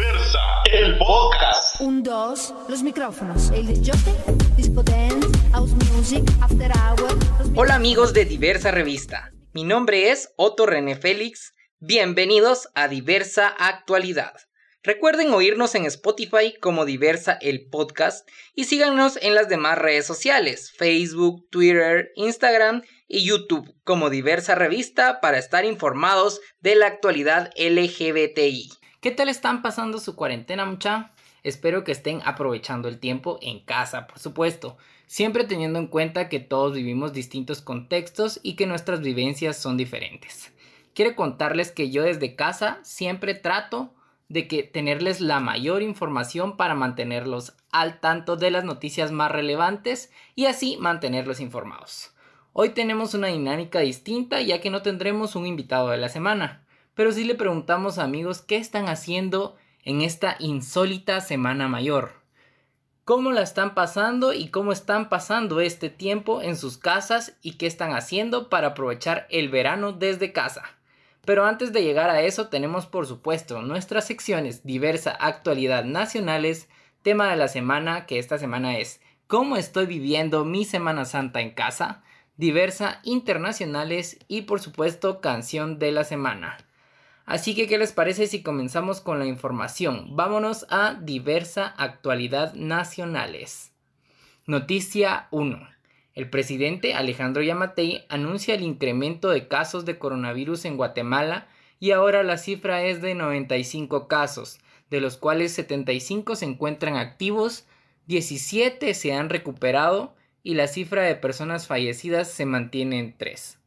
Diversa, el podcast. Un, dos, los micrófonos. El disjockey, disco dance, house music, after hour. Hola amigos de Diversa Revista, mi nombre es Otto René Félix, bienvenidos a Diversa Actualidad. Recuerden oírnos en Spotify como Diversa el Podcast y síganos en las demás redes sociales, Facebook, Twitter, Instagram y YouTube como Diversa Revista para estar informados de la actualidad LGBTI. ¿Qué tal están pasando su cuarentena mucha? Espero que estén aprovechando el tiempo en casa, por supuesto, siempre teniendo en cuenta que todos vivimos distintos contextos y que nuestras vivencias son diferentes. Quiero contarles que yo desde casa siempre trato de que tenerles la mayor información para mantenerlos al tanto de las noticias más relevantes y así mantenerlos informados. Hoy tenemos una dinámica distinta ya que no tendremos un invitado de la semana, pero sí le preguntamos a amigos qué están haciendo en esta insólita semana mayor. ¿Cómo la están pasando y cómo están pasando este tiempo en sus casas y qué están haciendo para aprovechar el verano desde casa? Pero antes de llegar a eso tenemos por supuesto nuestras secciones diversa actualidad nacionales, tema de la semana que esta semana es ¿Cómo estoy viviendo mi Semana Santa en casa? diversa internacionales y por supuesto canción de la semana. Así que, ¿qué les parece si comenzamos con la información? Vámonos a diversa actualidad nacionales. Noticia 1. El presidente Alejandro Yamatei anuncia el incremento de casos de coronavirus en Guatemala y ahora la cifra es de 95 casos, de los cuales 75 se encuentran activos, 17 se han recuperado y la cifra de personas fallecidas se mantiene en 3.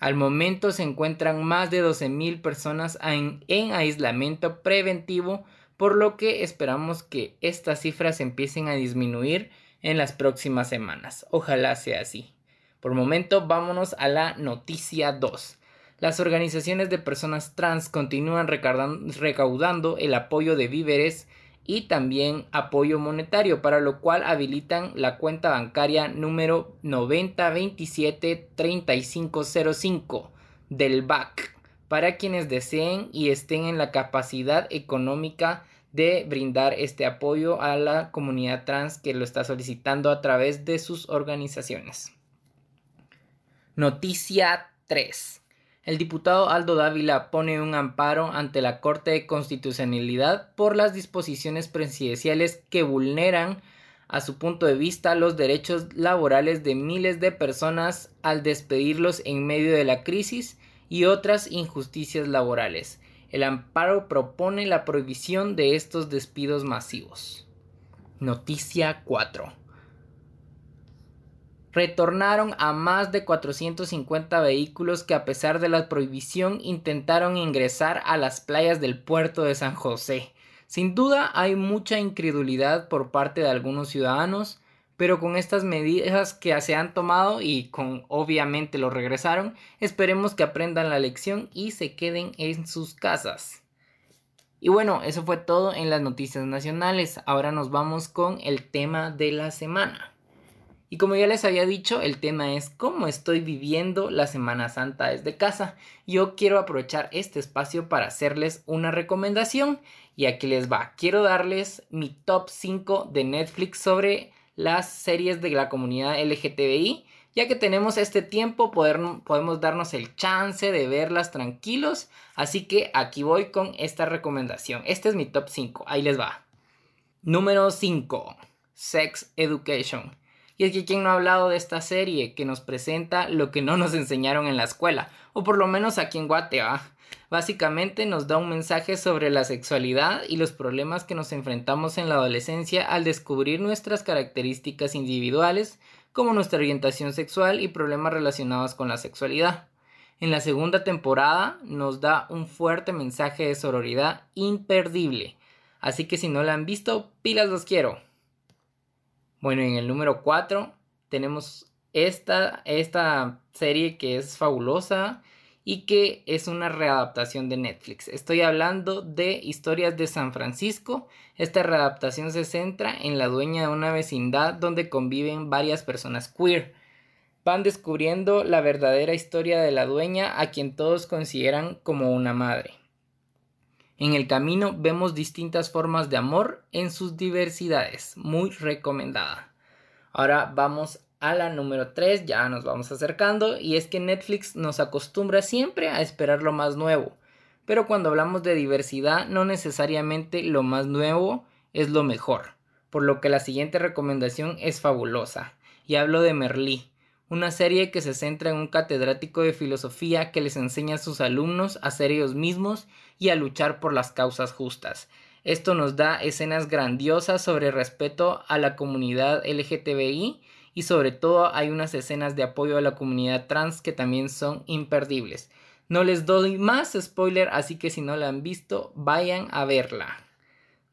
Al momento se encuentran más de 12.000 personas en, en, aislamiento preventivo, por lo que esperamos que estas cifras empiecen a disminuir en las próximas semanas. Ojalá sea así. Por momento, vámonos a la noticia 2. Las organizaciones de personas trans continúan recaudando el apoyo de víveres y también apoyo monetario, para lo cual habilitan la cuenta bancaria número 90273505 del BAC para quienes deseen y estén en la capacidad económica de brindar este apoyo a la comunidad trans que lo está solicitando a través de sus organizaciones. Noticia 3 el diputado Aldo Dávila pone un amparo ante la Corte de Constitucionalidad por las disposiciones presidenciales que vulneran, a su punto de vista, los derechos laborales de miles de personas al despedirlos en medio de la crisis y otras injusticias laborales. El amparo propone la prohibición de estos despidos masivos. Noticia 4 retornaron a más de 450 vehículos que a pesar de la prohibición intentaron ingresar a las playas del puerto de San José. Sin duda hay mucha incredulidad por parte de algunos ciudadanos, pero con estas medidas que se han tomado y con obviamente lo regresaron, esperemos que aprendan la lección y se queden en sus casas. Y bueno, eso fue todo en las noticias nacionales. Ahora nos vamos con el tema de la semana. Y como ya les había dicho, el tema es cómo estoy viviendo la Semana Santa desde casa. Yo quiero aprovechar este espacio para hacerles una recomendación y aquí les va. Quiero darles mi top 5 de Netflix sobre las series de la comunidad LGTBI. Ya que tenemos este tiempo, podemos darnos el chance de verlas tranquilos. Así que aquí voy con esta recomendación. Este es mi top 5. Ahí les va. Número 5. Sex Education. Y es que quien no ha hablado de esta serie que nos presenta lo que no nos enseñaron en la escuela, o por lo menos aquí en Guatemala. Básicamente nos da un mensaje sobre la sexualidad y los problemas que nos enfrentamos en la adolescencia al descubrir nuestras características individuales, como nuestra orientación sexual y problemas relacionados con la sexualidad. En la segunda temporada nos da un fuerte mensaje de sororidad imperdible. Así que si no la han visto, pilas los quiero. Bueno, en el número 4 tenemos esta, esta serie que es fabulosa y que es una readaptación de Netflix. Estoy hablando de Historias de San Francisco. Esta readaptación se centra en la dueña de una vecindad donde conviven varias personas queer. Van descubriendo la verdadera historia de la dueña a quien todos consideran como una madre. En el camino vemos distintas formas de amor en sus diversidades. Muy recomendada. Ahora vamos a la número 3, ya nos vamos acercando, y es que Netflix nos acostumbra siempre a esperar lo más nuevo. Pero cuando hablamos de diversidad, no necesariamente lo más nuevo es lo mejor, por lo que la siguiente recomendación es fabulosa. Y hablo de Merlí, una serie que se centra en un catedrático de filosofía que les enseña a sus alumnos a ser ellos mismos y a luchar por las causas justas. Esto nos da escenas grandiosas sobre respeto a la comunidad LGTBI y sobre todo hay unas escenas de apoyo a la comunidad trans que también son imperdibles. No les doy más spoiler, así que si no la han visto, vayan a verla.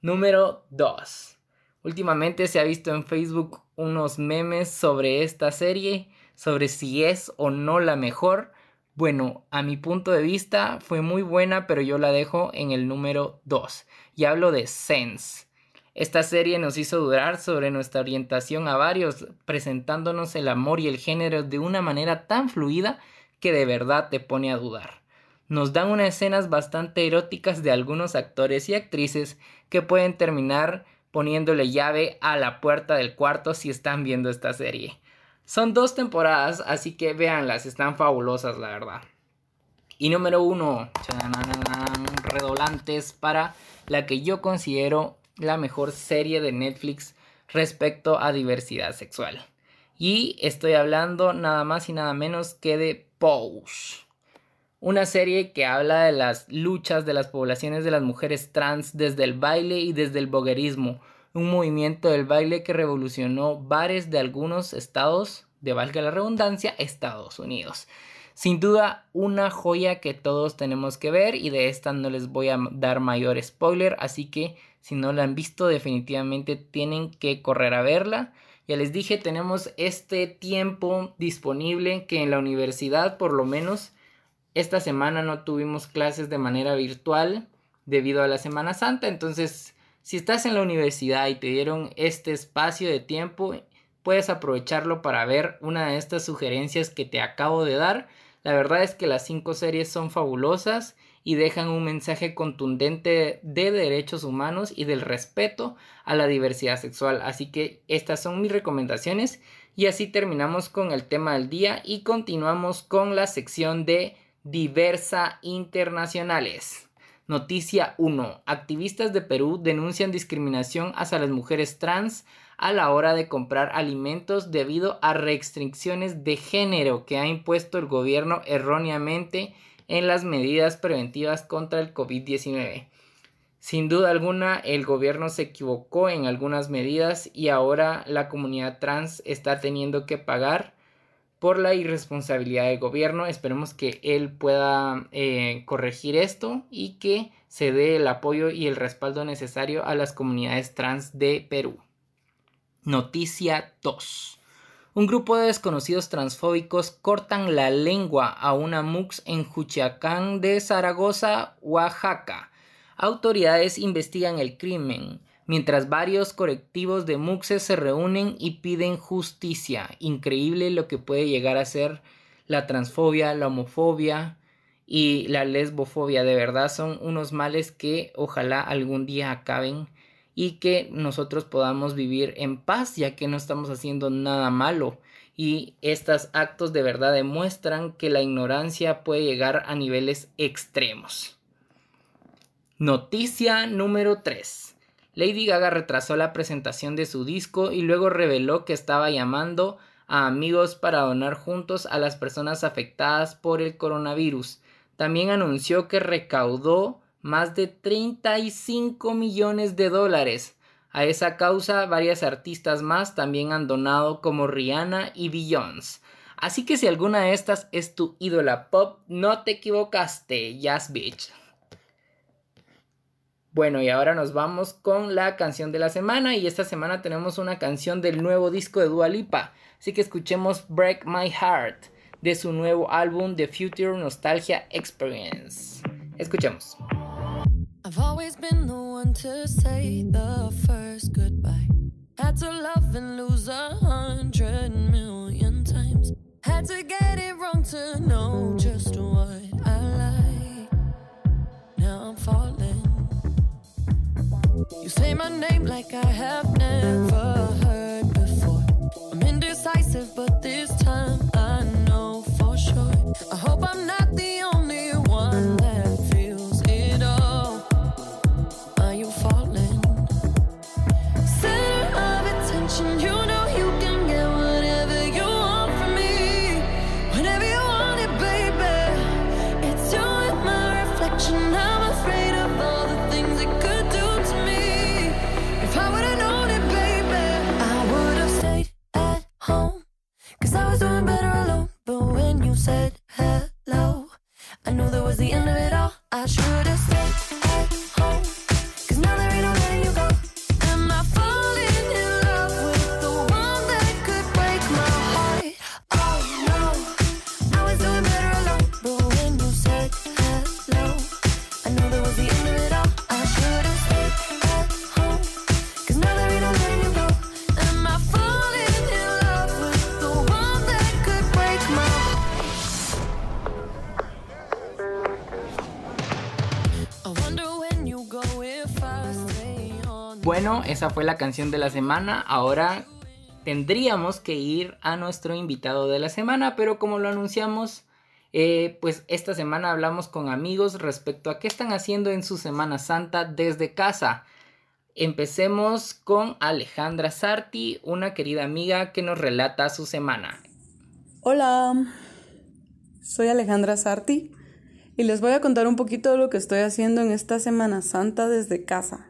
Número 2. Últimamente se ha visto en Facebook unos memes sobre esta serie, sobre si es o no la mejor. Bueno, a mi punto de vista fue muy buena, pero yo la dejo en el número 2. Y hablo de Sense. Esta serie nos hizo dudar sobre nuestra orientación a varios, presentándonos el amor y el género de una manera tan fluida que de verdad te pone a dudar. Nos dan unas escenas bastante eróticas de algunos actores y actrices que pueden terminar poniéndole llave a la puerta del cuarto si están viendo esta serie. Son dos temporadas, así que véanlas, están fabulosas, la verdad. Y número uno, redoblantes para la que yo considero la mejor serie de Netflix respecto a diversidad sexual. Y estoy hablando nada más y nada menos que de Pose. Una serie que habla de las luchas de las poblaciones de las mujeres trans desde el baile y desde el boguerismo un movimiento del baile que revolucionó bares de algunos estados, de valga la redundancia, Estados Unidos. Sin duda, una joya que todos tenemos que ver y de esta no les voy a dar mayor spoiler, así que si no la han visto definitivamente tienen que correr a verla. Ya les dije, tenemos este tiempo disponible que en la universidad por lo menos esta semana no tuvimos clases de manera virtual debido a la Semana Santa, entonces si estás en la universidad y te dieron este espacio de tiempo, puedes aprovecharlo para ver una de estas sugerencias que te acabo de dar. La verdad es que las cinco series son fabulosas y dejan un mensaje contundente de derechos humanos y del respeto a la diversidad sexual. Así que estas son mis recomendaciones y así terminamos con el tema del día y continuamos con la sección de diversa internacionales. Noticia 1. Activistas de Perú denuncian discriminación hacia las mujeres trans a la hora de comprar alimentos debido a restricciones de género que ha impuesto el gobierno erróneamente en las medidas preventivas contra el COVID-19. Sin duda alguna, el gobierno se equivocó en algunas medidas y ahora la comunidad trans está teniendo que pagar por la irresponsabilidad del gobierno. Esperemos que él pueda eh, corregir esto y que se dé el apoyo y el respaldo necesario a las comunidades trans de Perú. Noticia 2. Un grupo de desconocidos transfóbicos cortan la lengua a una MUX en Juchiacán de Zaragoza, Oaxaca. Autoridades investigan el crimen mientras varios colectivos de muxes se reúnen y piden justicia. Increíble lo que puede llegar a ser la transfobia, la homofobia y la lesbofobia. De verdad son unos males que ojalá algún día acaben y que nosotros podamos vivir en paz ya que no estamos haciendo nada malo. Y estos actos de verdad demuestran que la ignorancia puede llegar a niveles extremos. Noticia número 3. Lady Gaga retrasó la presentación de su disco y luego reveló que estaba llamando a amigos para donar juntos a las personas afectadas por el coronavirus. También anunció que recaudó más de 35 millones de dólares. A esa causa, varias artistas más también han donado como Rihanna y Beyoncé. Así que si alguna de estas es tu ídola pop, no te equivocaste, Jazz Bitch. Bueno, y ahora nos vamos con la canción de la semana. Y esta semana tenemos una canción del nuevo disco de Dua Lipa. Así que escuchemos Break My Heart de su nuevo álbum The Future Nostalgia Experience. Escuchemos. I've always been the one to say the first goodbye. Had to love and lose a hundred million times. Had to get it wrong to know just You say my name like I have never heard before. I'm indecisive, but this time. Esa fue la canción de la semana. Ahora tendríamos que ir a nuestro invitado de la semana, pero como lo anunciamos, eh, pues esta semana hablamos con amigos respecto a qué están haciendo en su Semana Santa desde casa. Empecemos con Alejandra Sarti, una querida amiga que nos relata su semana. Hola, soy Alejandra Sarti y les voy a contar un poquito de lo que estoy haciendo en esta Semana Santa desde casa.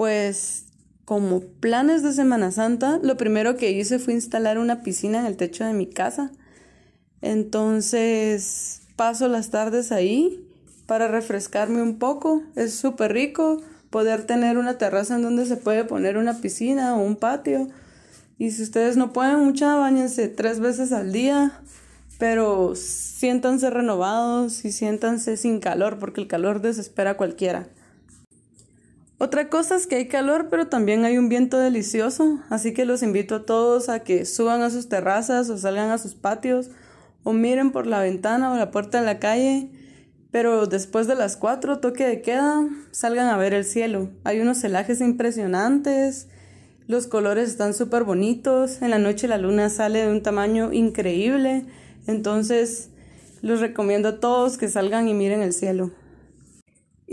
Pues como planes de Semana Santa, lo primero que hice fue instalar una piscina en el techo de mi casa. Entonces paso las tardes ahí para refrescarme un poco. Es súper rico poder tener una terraza en donde se puede poner una piscina o un patio. Y si ustedes no pueden mucha, bañense tres veces al día. Pero siéntanse renovados y siéntanse sin calor porque el calor desespera a cualquiera. Otra cosa es que hay calor, pero también hay un viento delicioso, así que los invito a todos a que suban a sus terrazas o salgan a sus patios o miren por la ventana o la puerta de la calle, pero después de las 4 toque de queda, salgan a ver el cielo. Hay unos celajes impresionantes, los colores están súper bonitos, en la noche la luna sale de un tamaño increíble, entonces los recomiendo a todos que salgan y miren el cielo.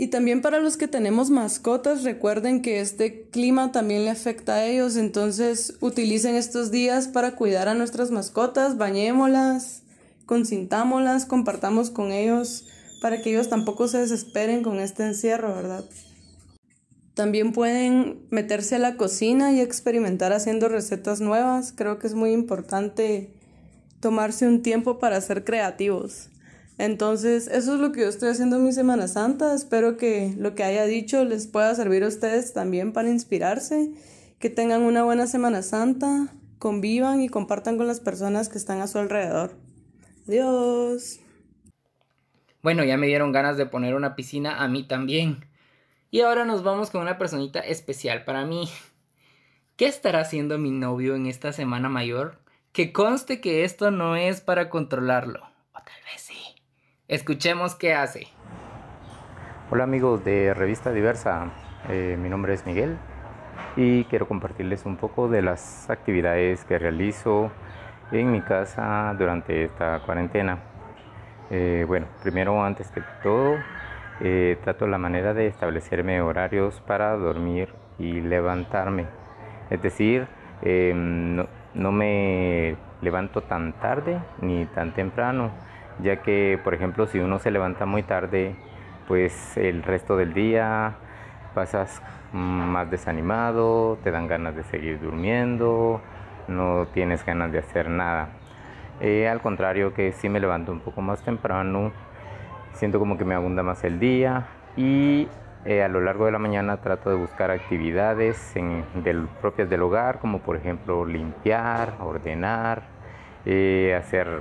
Y también para los que tenemos mascotas, recuerden que este clima también le afecta a ellos, entonces utilicen estos días para cuidar a nuestras mascotas, bañémoslas, consintámoslas, compartamos con ellos para que ellos tampoco se desesperen con este encierro, ¿verdad? También pueden meterse a la cocina y experimentar haciendo recetas nuevas. Creo que es muy importante tomarse un tiempo para ser creativos. Entonces, eso es lo que yo estoy haciendo en mi Semana Santa. Espero que lo que haya dicho les pueda servir a ustedes también para inspirarse. Que tengan una buena Semana Santa, convivan y compartan con las personas que están a su alrededor. Adiós. Bueno, ya me dieron ganas de poner una piscina a mí también. Y ahora nos vamos con una personita especial para mí. ¿Qué estará haciendo mi novio en esta semana mayor? Que conste que esto no es para controlarlo. O tal vez. Escuchemos qué hace. Hola amigos de Revista Diversa, Eh, mi nombre es Miguel y quiero compartirles un poco de las actividades que realizo en mi casa durante esta cuarentena. Eh, bueno, primero antes que todo, eh, trato la manera de establecerme horarios para dormir y levantarme. Es decir, eh, no, no me levanto tan tarde ni tan temprano, ya que, por ejemplo, si uno se levanta muy tarde, pues el resto del día pasas mm, más desanimado, te dan ganas de seguir durmiendo, no tienes ganas de hacer nada. Eh, al contrario que si me levanto un poco más temprano, siento como que me abunda más el día y eh, a lo largo de la mañana trato de buscar actividades propias del hogar, como por ejemplo limpiar, ordenar, eh, hacer,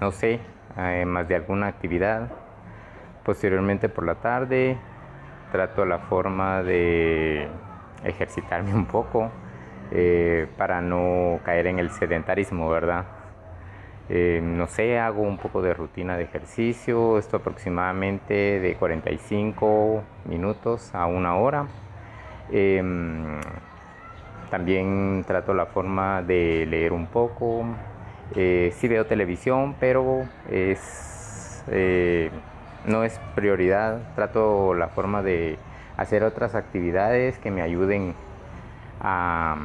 no sé, más de alguna actividad. Posteriormente por la tarde trato la forma de ejercitarme un poco eh, para no caer en el sedentarismo, ¿verdad? Eh, no sé, hago un poco de rutina de ejercicio, esto aproximadamente de 45 minutos a una hora. Em, también trato la forma de leer un poco. Eh, sí veo televisión, pero es, eh, no es prioridad. Trato la forma de hacer otras actividades que me ayuden a,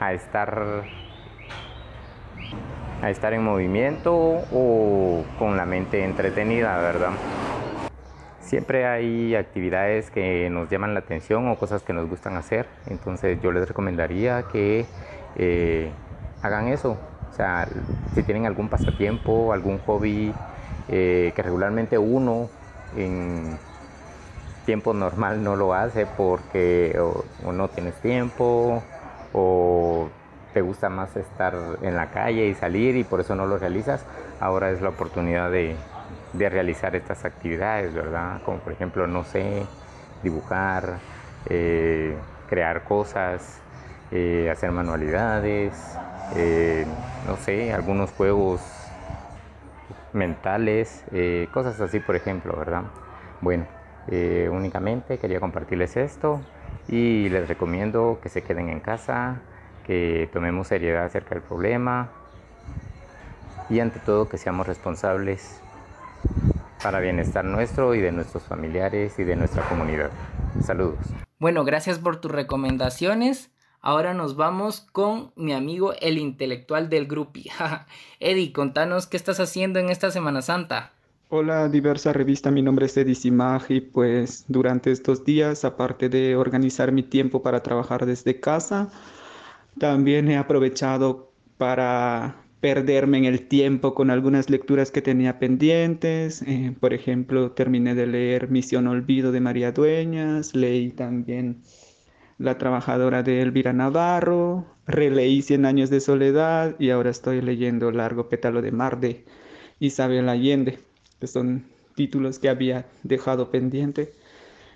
a estar a estar en movimiento o con la mente entretenida, ¿verdad? Siempre hay actividades que nos llaman la atención o cosas que nos gustan hacer, entonces yo les recomendaría que eh, hagan eso. O sea, si tienen algún pasatiempo, algún hobby eh, que regularmente uno en tiempo normal no lo hace porque o no tienes tiempo o te gusta más estar en la calle y salir y por eso no lo realizas, ahora es la oportunidad de, realizar estas actividades, ¿verdad? Como por ejemplo, no sé, dibujar, eh, crear cosas, eh, hacer manualidades, eh, no sé, algunos juegos mentales, cosas así por ejemplo, ¿verdad? Bueno, únicamente quería compartirles esto y les recomiendo que se queden en casa, que tomemos seriedad acerca del problema y ante todo que seamos responsables para bienestar nuestro y de nuestros familiares y de nuestra comunidad. Saludos. Bueno, gracias por tus recomendaciones. Ahora nos vamos con mi amigo el intelectual del grupi. Eddie, contanos qué estás haciendo en esta Semana Santa. Hola, diversa revista. Mi nombre es Eddie Simag y pues durante estos días, aparte de organizar mi tiempo para trabajar desde casa, también he aprovechado para perderme en el tiempo con algunas lecturas que tenía pendientes. Eh, por ejemplo, terminé de leer Misión Olvido de María Dueñas, leí también La trabajadora de Elvira Navarro, releí Cien años de soledad y ahora estoy leyendo Largo pétalo de mar de Isabel Allende, que son títulos que había dejado pendiente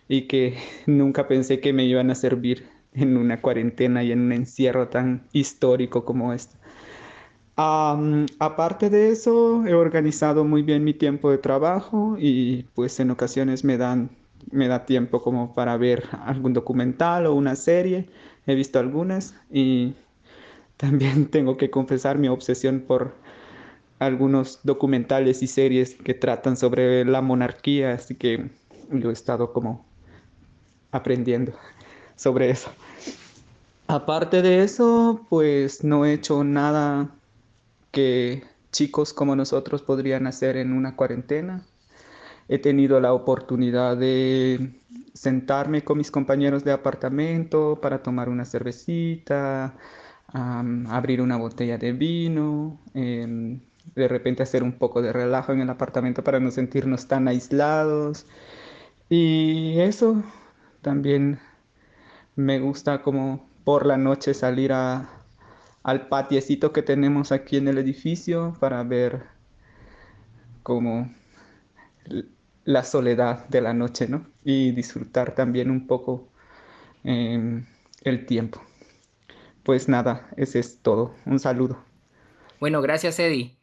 y que nunca pensé que me iban a servir en una cuarentena y en un encierro tan histórico como este. aparte de eso, he organizado muy bien mi tiempo de trabajo y pues en ocasiones me dan me da tiempo como para ver algún documental o una serie. He visto algunas y también tengo que confesar mi obsesión por algunos documentales y series que tratan sobre la monarquía, así que yo he estado como aprendiendo sobre eso. Aparte de eso, pues no he hecho nada que chicos como nosotros podrían hacer en una cuarentena. He tenido la oportunidad de sentarme con mis compañeros de apartamento para tomar una cervecita, abrir una botella de vino, em, de repente hacer un poco de relajo en el apartamento para no sentirnos tan aislados. Y eso también me gusta como por la noche salir al patiecito que tenemos aquí en el edificio para ver como la soledad de la noche, ¿no? Y disfrutar también un poco em, el tiempo. Pues nada, ese es todo. Un saludo. Bueno, gracias Eddie.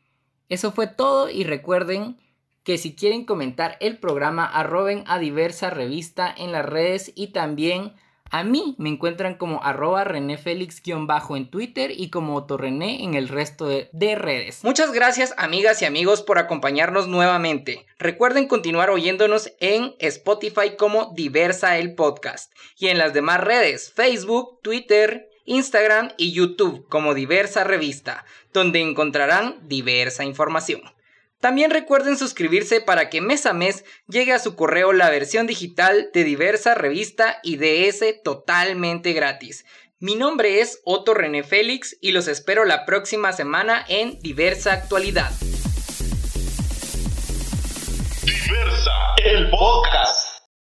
Eso fue todo y recuerden que si quieren comentar el programa arroben a diversa revista en las redes y también a mí me encuentran como arroba bajo en Twitter y como Otorrené en el resto de, de, redes. Muchas gracias amigas y amigos por acompañarnos nuevamente. Recuerden continuar oyéndonos en Spotify como Diversa el Podcast y en las demás redes Facebook, Twitter, Instagram y YouTube como Diversa Revista, donde encontrarán diversa información. También recuerden suscribirse para que mes a mes llegue a su correo la versión digital de diversa revista y DS totalmente gratis. Mi nombre es Otto René Félix y los espero la próxima semana en Diversa Actualidad. Diversa.